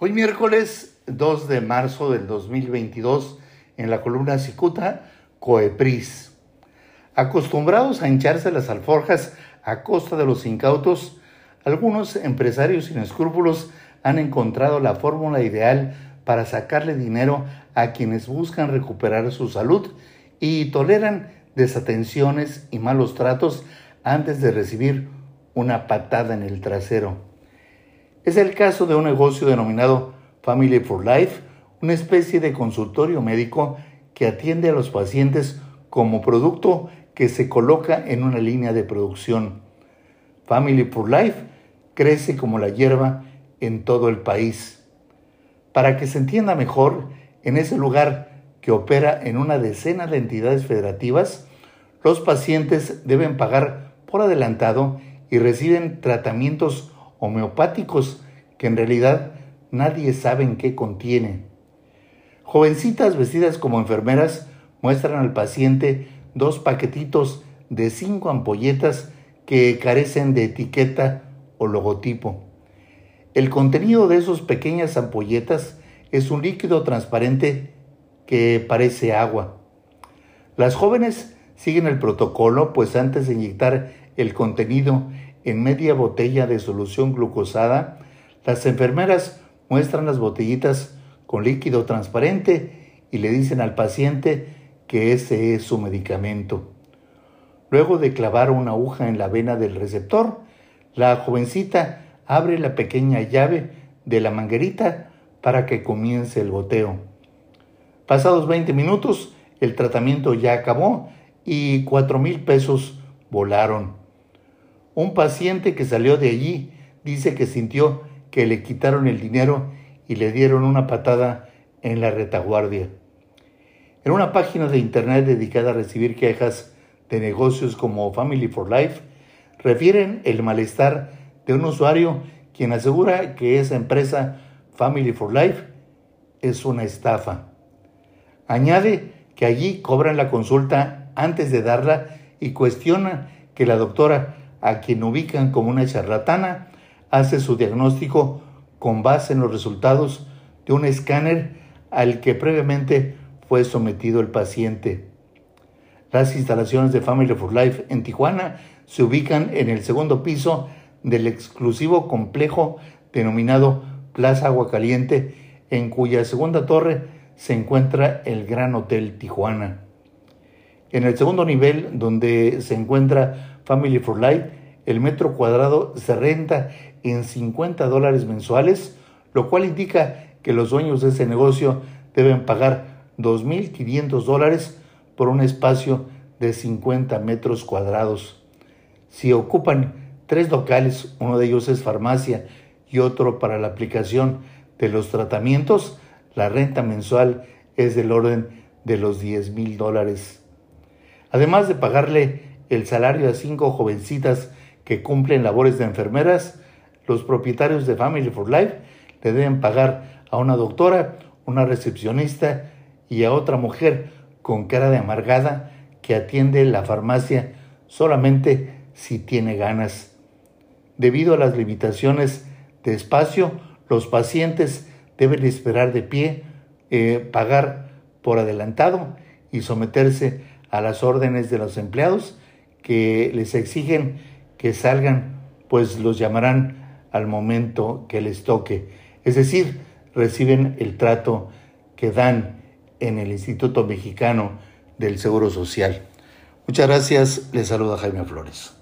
Hoy miércoles 2 de marzo del 2022, en la columna Cicuta, Coepris. Acostumbrados a hincharse las alforjas a costa de los incautos, algunos empresarios sin escrúpulos han encontrado la fórmula ideal para sacarle dinero a quienes buscan recuperar su salud y toleran desatenciones y malos tratos antes de recibir una patada en el trasero. Es el caso de un negocio denominado Family for Life, una especie de consultorio médico que atiende a los pacientes como producto que se coloca en una línea de producción. Family for Life crece como la hierba en todo el país. Para que se entienda mejor, en ese lugar que opera en una decena de entidades federativas, los pacientes deben pagar por adelantado y reciben tratamientos homeopáticos que en realidad nadie sabe qué contiene. Jovencitas vestidas como enfermeras muestran al paciente dos paquetitos de cinco ampolletas que carecen de etiqueta o logotipo. El contenido de esas pequeñas ampolletas es un líquido transparente que parece agua. Las jóvenes siguen el protocolo, pues antes de inyectar el contenido en media botella de solución glucosada, las enfermeras muestran las botellitas con líquido transparente y le dicen al paciente que ese es su medicamento. Luego de clavar una aguja en la vena del receptor, la jovencita abre la pequeña llave de la manguerita para que comience el goteo. Pasados 20 minutos, el tratamiento ya acabó y cuatro mil pesos volaron. Un paciente que salió de allí dice que sintió que le quitaron el dinero y le dieron una patada en la retaguardia. En una página de internet dedicada a recibir quejas de negocios como Family for Life, refieren el malestar de un usuario quien asegura que esa empresa Family for Life es una estafa. Añade que allí cobran la consulta antes de darla y cuestiona que la doctora a quien ubican como una charlatana, hace su diagnóstico con base en los resultados de un escáner al que previamente fue sometido el paciente. Las instalaciones de Family for Life en Tijuana se ubican en el segundo piso del exclusivo complejo denominado Plaza Aguacaliente, en cuya segunda torre se encuentra el Gran Hotel Tijuana. En el segundo nivel, donde se encuentra Family for Life, el metro cuadrado se renta en 50 dólares mensuales, lo cual indica que los dueños de ese negocio deben pagar 2.500 dólares por un espacio de 50 metros cuadrados. Si ocupan tres locales, uno de ellos es farmacia y otro para la aplicación de los tratamientos, la renta mensual es del orden de los 10 mil dólares. Además de pagarle el salario a cinco jovencitas que cumplen labores de enfermeras, los propietarios de Family for Life le deben pagar a una doctora, una recepcionista y a otra mujer con cara de amargada que atiende la farmacia solamente si tiene ganas. Debido a las limitaciones de espacio, los pacientes deben esperar de pie, eh, pagar por adelantado y someterse a las órdenes de los empleados que les exigen que salgan, pues los llamarán al momento que les toque. Es decir, reciben el trato que dan en el Instituto Mexicano del Seguro Social. Muchas gracias, les saluda Jaime Flores.